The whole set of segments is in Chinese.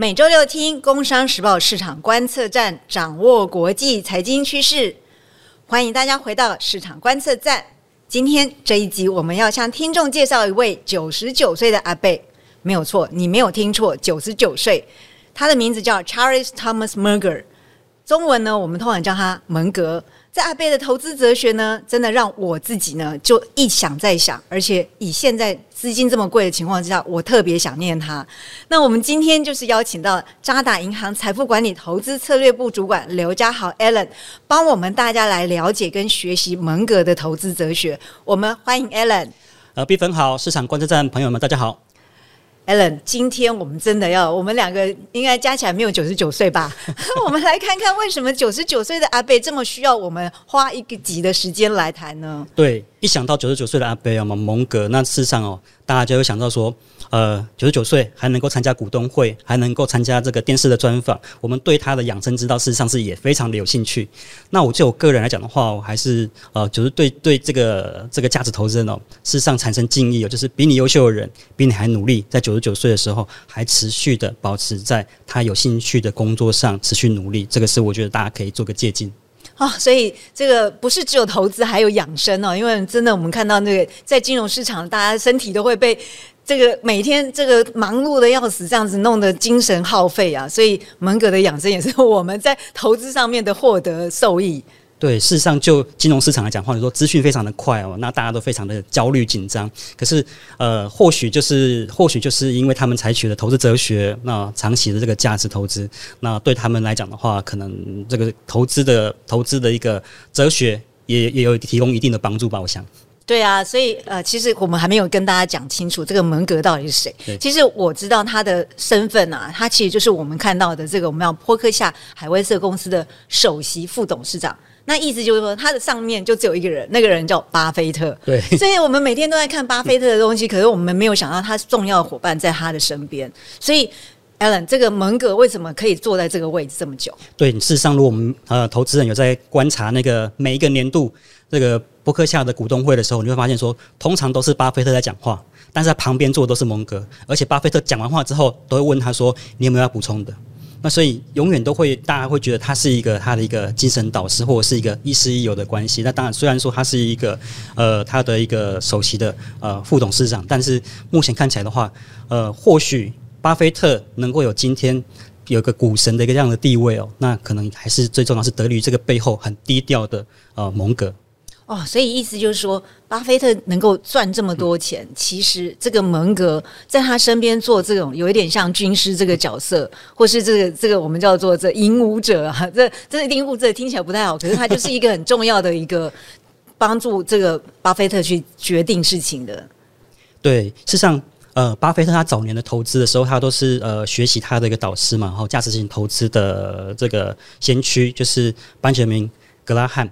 每周六听《工商时报》市场观测站，掌握国际财经趋势。欢迎大家回到市场观测站。今天这一集，我们要向听众介绍一位九十九岁的阿贝。没有错，你没有听错，九十九岁。他的名字叫 Charles Thomas Munger，中文呢，我们通常叫他蒙格。在阿贝的投资哲学呢，真的让我自己呢就一想再想，而且以现在资金这么贵的情况之下，我特别想念他。那我们今天就是邀请到渣打银行财富管理投资策略部主管刘家豪 Allen，帮我们大家来了解跟学习蒙格的投资哲学。我们欢迎 Allen。呃，毕粉好，市场观测站朋友们，大家好。Allen，今天我们真的要，我们两个应该加起来没有九十九岁吧？我们来看看为什么九十九岁的阿贝这么需要我们花一个集的时间来谈呢？对，一想到九十九岁的阿贝啊，嘛蒙格，那事实上哦，大家就会想到说。呃，九十九岁还能够参加股东会，还能够参加这个电视的专访，我们对他的养生之道，事实上是也非常的有兴趣。那我就我个人来讲的话，我还是呃，就是对对这个这个价值投资人哦，事实上产生敬意哦，就是比你优秀的人，比你还努力，在九十九岁的时候还持续的保持在他有兴趣的工作上持续努力，这个是我觉得大家可以做个借鉴。哦，所以这个不是只有投资，还有养生哦。因为真的，我们看到那个在金融市场，大家身体都会被这个每天这个忙碌的要死，这样子弄得精神耗费啊。所以蒙格的养生也是我们在投资上面的获得受益。对，事实上就金融市场来讲，或者说资讯非常的快哦，那大家都非常的焦虑紧张。可是，呃，或许就是或许就是因为他们采取了投资哲学，那长期的这个价值投资，那对他们来讲的话，可能这个投资的投资的一个哲学也也有提供一定的帮助吧，我想。对啊，所以呃，其实我们还没有跟大家讲清楚这个蒙格到底是谁。其实我知道他的身份啊，他其实就是我们看到的这个我们要波克夏海威瑟公司的首席副董事长。那意思就是说，他的上面就只有一个人，那个人叫巴菲特。对，所以我们每天都在看巴菲特的东西，可是我们没有想到他重要的伙伴在他的身边。所以，Allen，这个蒙格为什么可以坐在这个位置这么久？对，事实上，如果我们呃投资人有在观察那个每一个年度这个伯克夏的股东会的时候，你会发现说，通常都是巴菲特在讲话，但是在旁边坐的都是蒙格，而且巴菲特讲完话之后，都会问他说：“你有没有要补充的？”那所以永远都会，大家会觉得他是一个他的一个精神导师，或者是一个亦师亦友的关系。那当然，虽然说他是一个呃他的一个首席的呃副董事长，但是目前看起来的话，呃，或许巴菲特能够有今天有个股神的一个这样的地位哦，那可能还是最重要是得力于这个背后很低调的呃蒙格。哦，所以意思就是说，巴菲特能够赚这么多钱，其实这个蒙格在他身边做这种有一点像军师这个角色，或是这个这个我们叫做这引武者啊，这这引武者听起来不太好，可是他就是一个很重要的一个帮助这个巴菲特去决定事情的。对，事实上，呃，巴菲特他早年的投资的时候，他都是呃学习他的一个导师嘛，然后价值型投资的这个先驱就是班杰明格拉汉。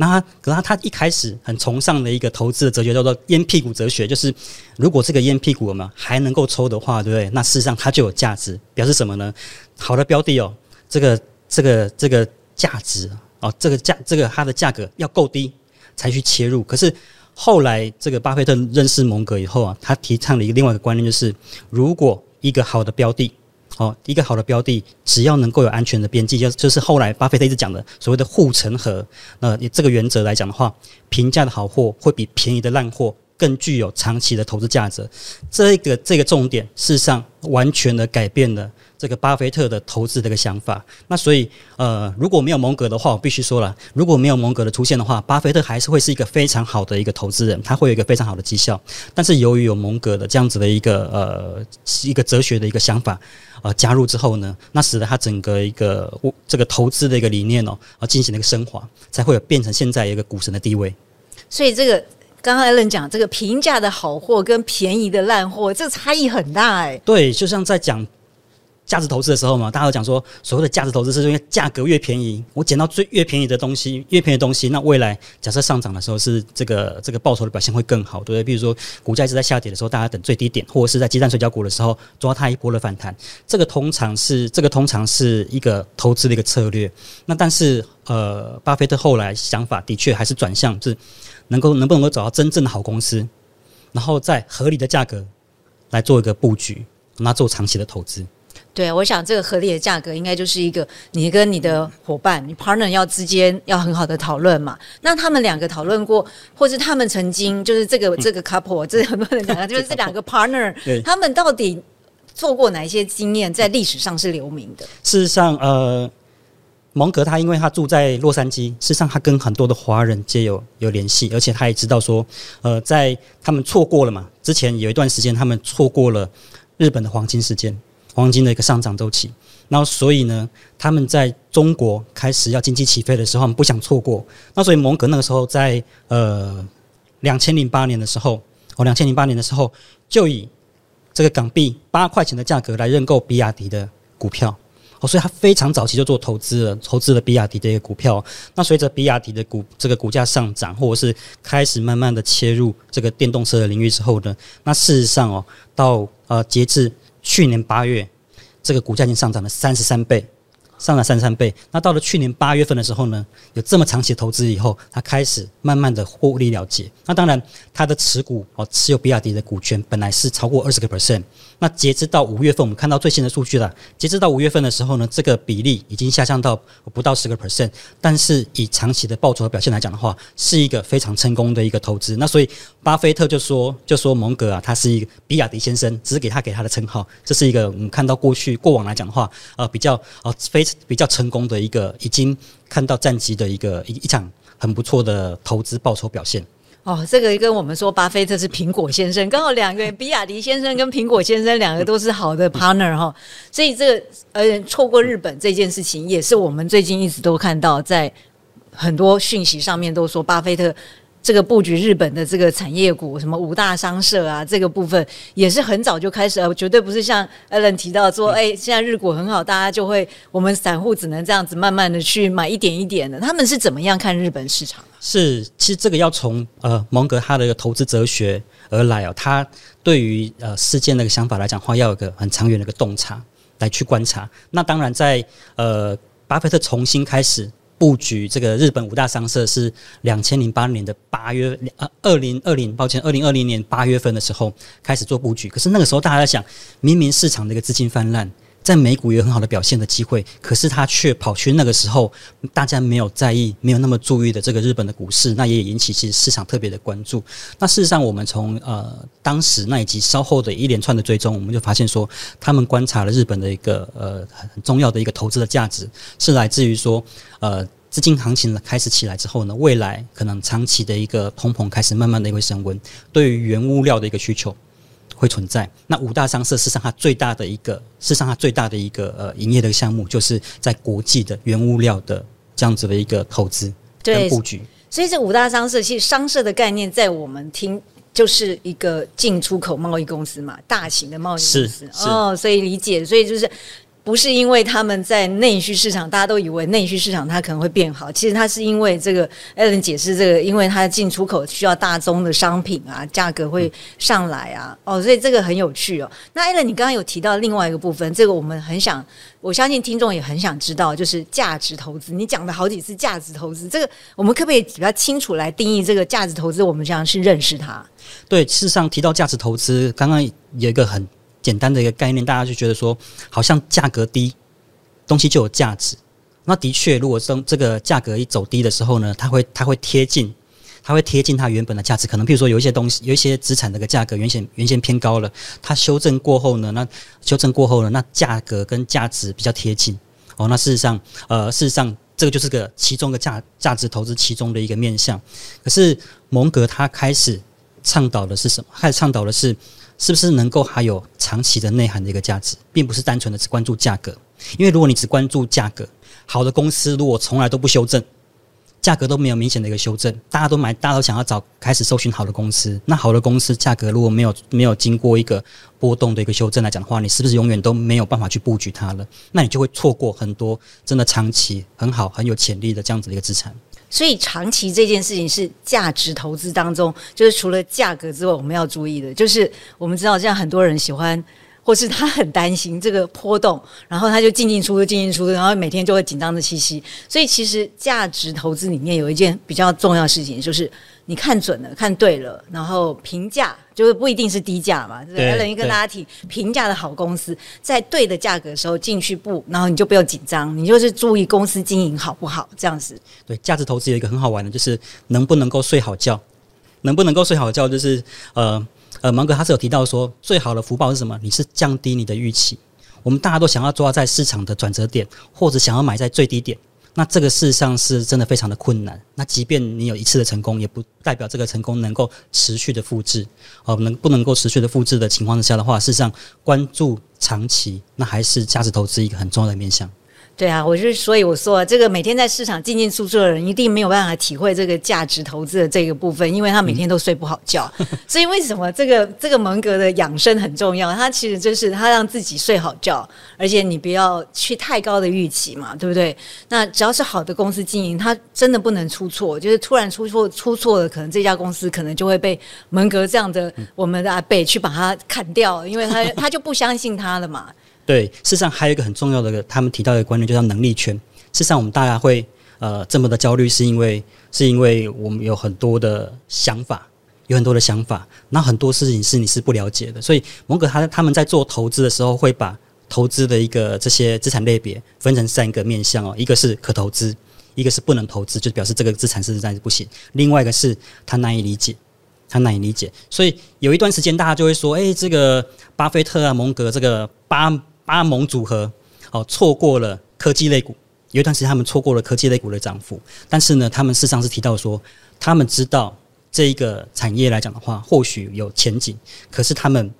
那他，可他他一开始很崇尚的一个投资的哲学叫做“烟屁股哲学”，就是如果这个烟屁股我们还能够抽的话，对不对？那事实上它就有价值，表示什么呢？好的标的哦，这个这个这个价值哦，这个价这个它的价格要够低才去切入。可是后来这个巴菲特认识蒙格以后啊，他提倡了一个另外一个观念，就是如果一个好的标的。哦，一个好的标的，只要能够有安全的边际，就就是后来巴菲特一直讲的所谓的护城河。那以这个原则来讲的话，平价的好货会比便宜的烂货更具有长期的投资价值。这个这个重点，事实上完全的改变了。这个巴菲特的投资的一个想法，那所以呃，如果没有蒙格的话，我必须说了，如果没有蒙格的出现的话，巴菲特还是会是一个非常好的一个投资人，他会有一个非常好的绩效。但是由于有蒙格的这样子的一个呃一个哲学的一个想法呃加入之后呢，那使得他整个一个这个投资的一个理念哦，而进行了一个升华，才会有变成现在一个股神的地位。所以这个刚刚艾伦讲这个平价的好货跟便宜的烂货，这差异很大哎。对，就像在讲。价值投资的时候嘛，大家都讲说，所谓的价值投资是因为价格越便宜，我捡到最越便宜的东西，越便宜的东西，那未来假设上涨的时候是这个这个报酬的表现会更好，对不对？比如说股价一直在下跌的时候，大家等最低点，或者是在鸡蛋水饺股的时候抓它一波的反弹，这个通常是这个通常是一个投资的一个策略。那但是呃，巴菲特后来想法的确还是转向，是能够能不能够找到真正的好公司，然后在合理的价格来做一个布局，那做长期的投资。对，我想这个合理的价格应该就是一个你跟你的伙伴、你 partner 要之间要很好的讨论嘛。那他们两个讨论过，或是他们曾经就是这个这个 couple，这很多人讲，就是这两个 partner，他们到底做过哪一些经验，在历史上是留名的？事实上，呃，蒙格他因为他住在洛杉矶，事实上他跟很多的华人皆有有联系，而且他也知道说，呃，在他们错过了嘛，之前有一段时间他们错过了日本的黄金时间。黄金的一个上涨周期，然后所以呢，他们在中国开始要经济起飞的时候，他们不想错过。那所以蒙格那个时候在呃两千零八年的时候，哦两千零八年的时候，就以这个港币八块钱的价格来认购比亚迪的股票。哦，所以他非常早期就做投资了，投资了比亚迪的一个股票。那随着比亚迪的股这个股价上涨，或者是开始慢慢的切入这个电动车的领域之后呢，那事实上哦，到呃截至去年八月，这个股价已经上涨了三十三倍，上涨三十三倍。那到了去年八月份的时候呢，有这么长期的投资以后，他开始慢慢的获利了结。那当然，他的持股哦，持有比亚迪的股权本来是超过二十个 percent。那截至到五月份，我们看到最新的数据了。截至到五月份的时候呢，这个比例已经下降到不到十个 percent。但是以长期的报酬表现来讲的话，是一个非常成功的一个投资。那所以巴菲特就说，就说蒙格啊，他是一个比亚迪先生，只是给他给他的称号。这是一个我们看到过去过往来讲的话，呃，比较呃非比较成功的一个，已经看到战绩的一个一一场很不错的投资报酬表现。哦，这个跟我们说巴菲特是苹果先生，刚好两个比亚迪先生跟苹果先生两个都是好的 partner 哈，所以这个呃错过日本这件事情，也是我们最近一直都看到在很多讯息上面都说巴菲特。这个布局日本的这个产业股，什么五大商社啊，这个部分也是很早就开始了，绝对不是像 Allen 提到说，哎，现在日股很好，大家就会我们散户只能这样子慢慢的去买一点一点的。他们是怎么样看日本市场？是，其实这个要从呃蒙格他的一个投资哲学而来哦，他对于呃事件那个想法来讲话，要有个很长远的一个洞察来去观察。那当然在呃巴菲特重新开始。布局这个日本五大商社是两千零八年的八月，呃，二零二零，抱歉，二零二零年八月份的时候开始做布局。可是那个时候大家在想，明明市场的一个资金泛滥。在美股有很好的表现的机会，可是他却跑去那个时候大家没有在意、没有那么注意的这个日本的股市，那也引起其实市场特别的关注。那事实上，我们从呃当时那以及稍后的一连串的追踪，我们就发现说，他们观察了日本的一个呃很重要的一个投资的价值，是来自于说呃资金行情开始起来之后呢，未来可能长期的一个通膨开始慢慢的会升温，对于原物料的一个需求。会存在。那五大商社事实上它最大的一个，事实上它最大的一个呃营业的项目，就是在国际的原物料的这样子的一个投资跟布局。所以这五大商社其实商社的概念，在我们听就是一个进出口贸易公司嘛，大型的贸易公司哦，所以理解，所以就是。不是因为他们在内需市场，大家都以为内需市场它可能会变好。其实它是因为这个，Allen 解释这个，因为它进出口需要大宗的商品啊，价格会上来啊。哦，所以这个很有趣哦。那 Allen，你刚刚有提到另外一个部分，这个我们很想，我相信听众也很想知道，就是价值投资。你讲了好几次价值投资，这个我们可不可以比较清楚来定义这个价值投资？我们这样去认识它。对，事实上提到价值投资，刚刚有一个很。简单的一个概念，大家就觉得说，好像价格低，东西就有价值。那的确，如果说这个价格一走低的时候呢，它会它会贴近，它会贴近它原本的价值。可能比如说有一些东西，有一些资产的个价格原先原先偏高了，它修正过后呢，那修正过后呢，那价格跟价值比较贴近。哦，那事实上，呃，事实上这个就是个其中的价价值投资其中的一个面向。可是蒙格他开始倡导的是什么？开始倡导的是。是不是能够还有长期的内涵的一个价值，并不是单纯的只关注价格。因为如果你只关注价格，好的公司如果从来都不修正，价格都没有明显的一个修正，大家都买，大家都想要找开始搜寻好的公司。那好的公司价格如果没有没有经过一个波动的一个修正来讲的话，你是不是永远都没有办法去布局它了？那你就会错过很多真的长期很好很有潜力的这样子的一个资产。所以长期这件事情是价值投资当中，就是除了价格之外，我们要注意的，就是我们知道，现在很多人喜欢或是他很担心这个波动，然后他就进进出出、进进出出，然后每天就会紧张的气息。所以其实价值投资里面有一件比较重要的事情，就是你看准了、看对了，然后评价就是不一定是低价嘛。对等于跟大家提评价的好公司，在对的价格的时候进去布，然后你就不要紧张，你就是注意公司经营好不好这样子。对，价值投资有一个很好玩的，就是能不能够睡好觉，能不能够睡好觉，就是呃呃，芒格他是有提到说，最好的福报是什么？你是降低你的预期。我们大家都想要抓在市场的转折点，或者想要买在最低点，那这个事实上是真的非常的困难。那即便你有一次的成功，也不代表这个成功能够持续的复制。哦，能不能够持续的复制的情况之下的话，事实上关注长期，那还是价值投资一个很重要的面向。对啊，我就是所以我说，这个每天在市场进进出出的人，一定没有办法体会这个价值投资的这个部分，因为他每天都睡不好觉。所以为什么这个这个蒙格的养生很重要？他其实就是他让自己睡好觉，而且你不要去太高的预期嘛，对不对？那只要是好的公司经营，他真的不能出错，就是突然出错出错了，可能这家公司可能就会被蒙格这样的我们的阿贝去把它砍掉，因为他他就不相信他了嘛。对，事实上还有一个很重要的，他们提到的观念，就叫能力圈。事实上，我们大家会呃这么的焦虑，是因为是因为我们有很多的想法，有很多的想法，那很多事情是你是不了解的。所以蒙格他他们在做投资的时候，会把投资的一个这些资产类别分成三个面向哦，一个是可投资，一个是不能投资，就表示这个资产是暂时不行；另外一个是他难以理解。他难以理解，所以有一段时间大家就会说：“哎、这个巴菲特啊、蒙格这个巴阿蒙组合，哦，错过了科技类股。有一段时间他们错过了科技类股的涨幅，但是呢，他们事实上是提到说，他们知道这一个产业来讲的话，或许有前景，可是他们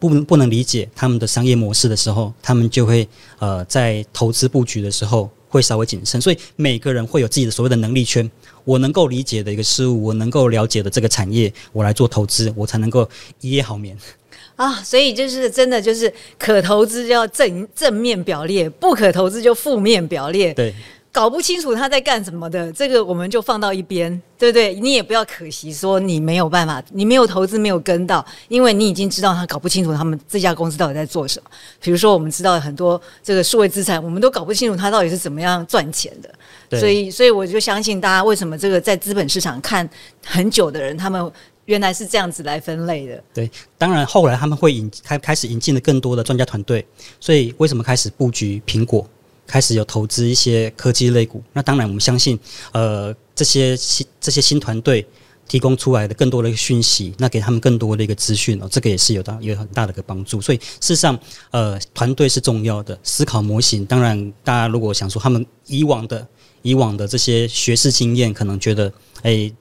不不能理解他们的商业模式的时候，他们就会呃在投资布局的时候会稍微谨慎。所以每个人会有自己的所谓的能力圈。我能够理解的一个事物，我能够了解的这个产业，我来做投资，我才能够一夜好眠。啊，所以就是真的就是可投资就要正正面表列，不可投资就负面表列。对，搞不清楚他在干什么的，这个我们就放到一边，对不对？你也不要可惜说你没有办法，你没有投资没有跟到，因为你已经知道他搞不清楚他们这家公司到底在做什么。比如说，我们知道很多这个数位资产，我们都搞不清楚他到底是怎么样赚钱的。对所以，所以我就相信大家为什么这个在资本市场看很久的人，他们原来是这样子来分类的。对，当然后来他们会引开开始引进了更多的专家团队，所以为什么开始布局苹果，开始有投资一些科技类股？那当然我们相信，呃，这些新这些新团队提供出来的更多的一个讯息，那给他们更多的一个资讯哦，这个也是有大有很大的一个帮助。所以事实上，呃，团队是重要的，思考模型。当然，大家如果想说他们以往的以往的这些学识经验，可能觉得，诶。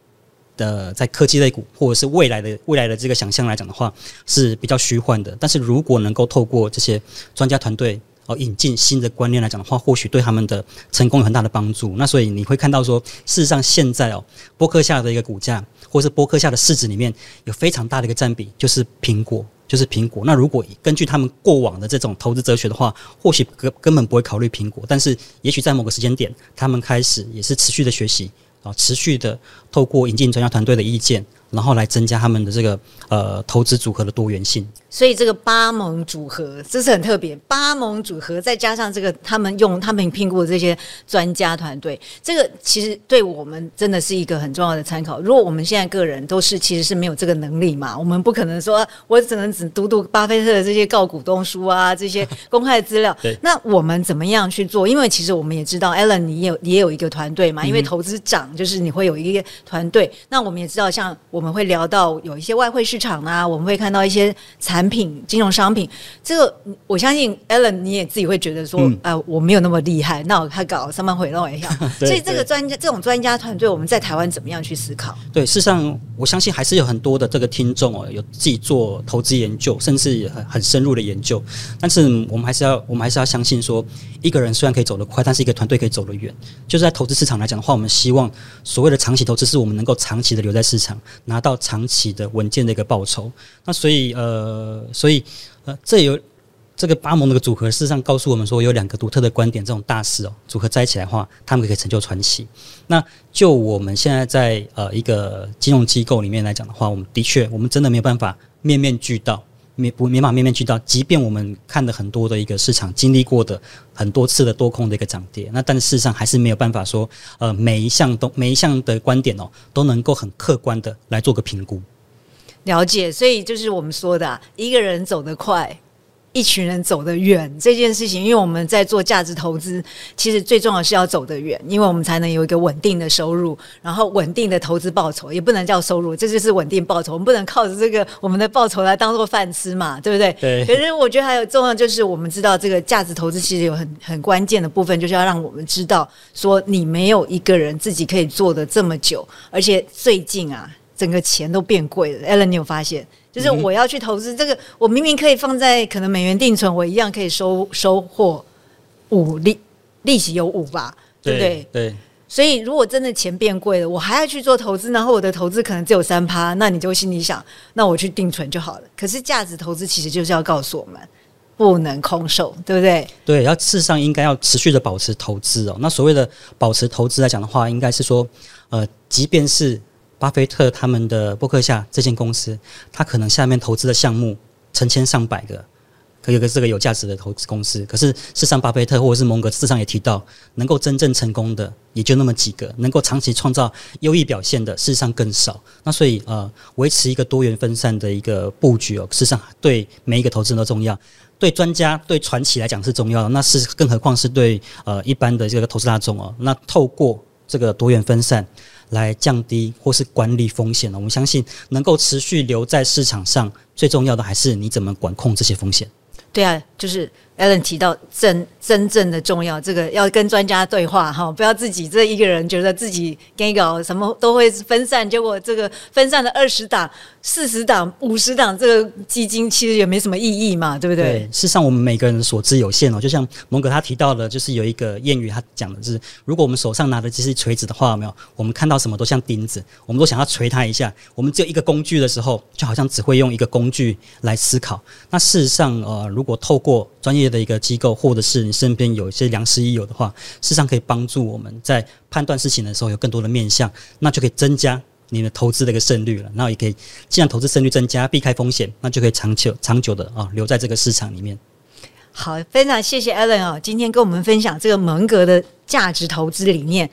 的在科技类股或者是未来的未来的这个想象来讲的话，是比较虚幻的。但是如果能够透过这些专家团队哦引进新的观念来讲的话，或许对他们的成功有很大的帮助。那所以你会看到说，事实上现在哦，波克下的一个股价，或是波克下的市值里面有非常大的一个占比，就是苹果。就是苹果。那如果根据他们过往的这种投资哲学的话，或许根根本不会考虑苹果。但是也许在某个时间点，他们开始也是持续的学习啊，持续的透过引进专家团队的意见，然后来增加他们的这个呃投资组合的多元性。所以这个八盟组合这是很特别，八盟组合再加上这个他们用他们评估的这些专家团队，这个其实对我们真的是一个很重要的参考。如果我们现在个人都是其实是没有这个能力嘛，我们不可能说我只能只读读巴菲特的这些告股东书啊，这些公开的资料。那我们怎么样去做？因为其实我们也知道，Alan 你也有也有一个团队嘛，因为投资长就是你会有一个团队。那我们也知道，像我们会聊到有一些外汇市场啊，我们会看到一些产品、金融商品。这个我相信 Alan 你也自己会觉得说，嗯呃，我没有那么厉害，那我他搞三班回弄一下。所以这个专家这种专家团队，我们在台湾怎么样去思考？对，事实上，我相信还是有很多的这个听众哦，有自己做投资研究，甚至也很很深入的研究。但是我们还是要，我们还是要相信说，一个人虽然可以走得快，但是一个团队可以走得远。就是在投资市场来讲的话，我们希望所谓的长期投资，是我们能够长期的留在市场，拿到长期的稳健的一个报酬。那所以呃，所以呃，这有。这个巴蒙那个组合，事实上告诉我们说，有两个独特的观点，这种大师哦组合在一起来的话，他们可以成就传奇。那就我们现在在呃一个金融机构里面来讲的话，我们的确，我们真的没有办法面面俱到，没不没法面面俱到。即便我们看了很多的一个市场经历过的很多次的多空的一个涨跌，那但事实上还是没有办法说，呃，每一项都每一项的观点哦都能够很客观的来做个评估。了解，所以就是我们说的、一个人走得快。一群人走得远这件事情，因为我们在做价值投资，其实最重要是要走得远，因为我们才能有一个稳定的收入，然后稳定的投资报酬，也不能叫收入，这就是稳定报酬。我们不能靠着这个我们的报酬来当做饭吃嘛，对不对？对。可是我觉得还有重要就是，我们知道这个价值投资其实有很很关键的部分，就是要让我们知道说，你没有一个人自己可以做的这么久，而且最近啊，整个钱都变贵了。Ellen，你有发现？就是我要去投资这个，我明明可以放在可能美元定存，我一样可以收收获五利利息有五吧，对不对？对。所以如果真的钱变贵了，我还要去做投资，然后我的投资可能只有三趴，那你就心里想，那我去定存就好了。可是价值投资其实就是要告诉我们，不能空手，对不对？对，要事实上应该要持续的保持投资哦。那所谓的保持投资来讲的话，应该是说，呃，即便是。巴菲特他们的伯克夏这间公司，他可能下面投资的项目成千上百个，可有个这个有价值的投资公司。可是，事实上，巴菲特或者是蒙格，事实上也提到，能够真正成功的也就那么几个，能够长期创造优异表现的，事实上更少。那所以，呃，维持一个多元分散的一个布局哦，事实上对每一个投资人都重要，对专家、对传奇来讲是重要的，那是更何况是对呃一般的这个投资大众哦。那透过这个多元分散。来降低或是管理风险呢。我们相信能够持续留在市场上，最重要的还是你怎么管控这些风险。对啊，就是 Allen 提到真真正的重要，这个要跟专家对话哈，不要自己这一个人觉得自己给搞什么都会分散，结果这个分散的二十档、四十档、五十档，这个基金其实也没什么意义嘛，对不对？对事实上，我们每个人所知有限哦。就像蒙哥他提到的，就是有一个谚语，他讲的是，如果我们手上拿的这是锤子的话，有没有，我们看到什么都像钉子，我们都想要锤它一下。我们只有一个工具的时候，就好像只会用一个工具来思考。那事实上，呃，如果透过专业的一个机构，或者是你身边有一些良师益友的话，事实上可以帮助我们在判断事情的时候有更多的面向，那就可以增加你的投资的一个胜率了。然后也可以，既然投资胜率增加，避开风险，那就可以长久、长久的啊留在这个市场里面。好，非常谢谢 Allen 啊，今天跟我们分享这个蒙格的价值投资理念，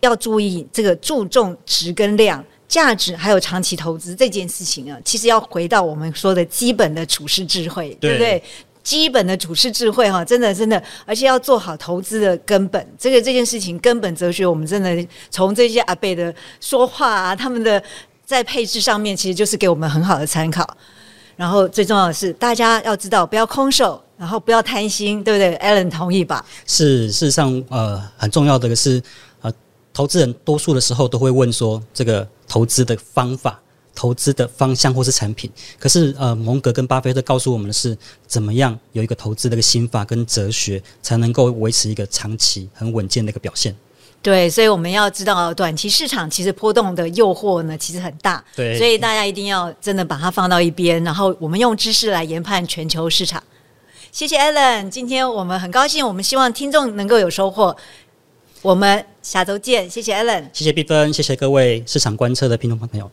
要注意这个注重值跟量。价值还有长期投资这件事情啊，其实要回到我们说的基本的处事智慧，对不对？基本的处事智慧哈，真的真的，而且要做好投资的根本。这个这件事情根本哲学，我们真的从这些阿贝的说话啊，他们的在配置上面，其实就是给我们很好的参考。然后最重要的是，大家要知道不要空手，然后不要贪心，对不对？Allen 同意吧？是，事实上，呃，很重要的是。呃投资人多数的时候都会问说，这个投资的方法、投资的方向或是产品。可是，呃，蒙格跟巴菲特告诉我们的是，怎么样有一个投资的一个心法跟哲学，才能够维持一个长期很稳健的一个表现。对，所以我们要知道，短期市场其实波动的诱惑呢，其实很大。对，所以大家一定要真的把它放到一边，然后我们用知识来研判全球市场。谢谢 Allen，今天我们很高兴，我们希望听众能够有收获。我们下周见，谢谢 Allen，谢谢碧芬，谢谢各位市场观测的听众朋友。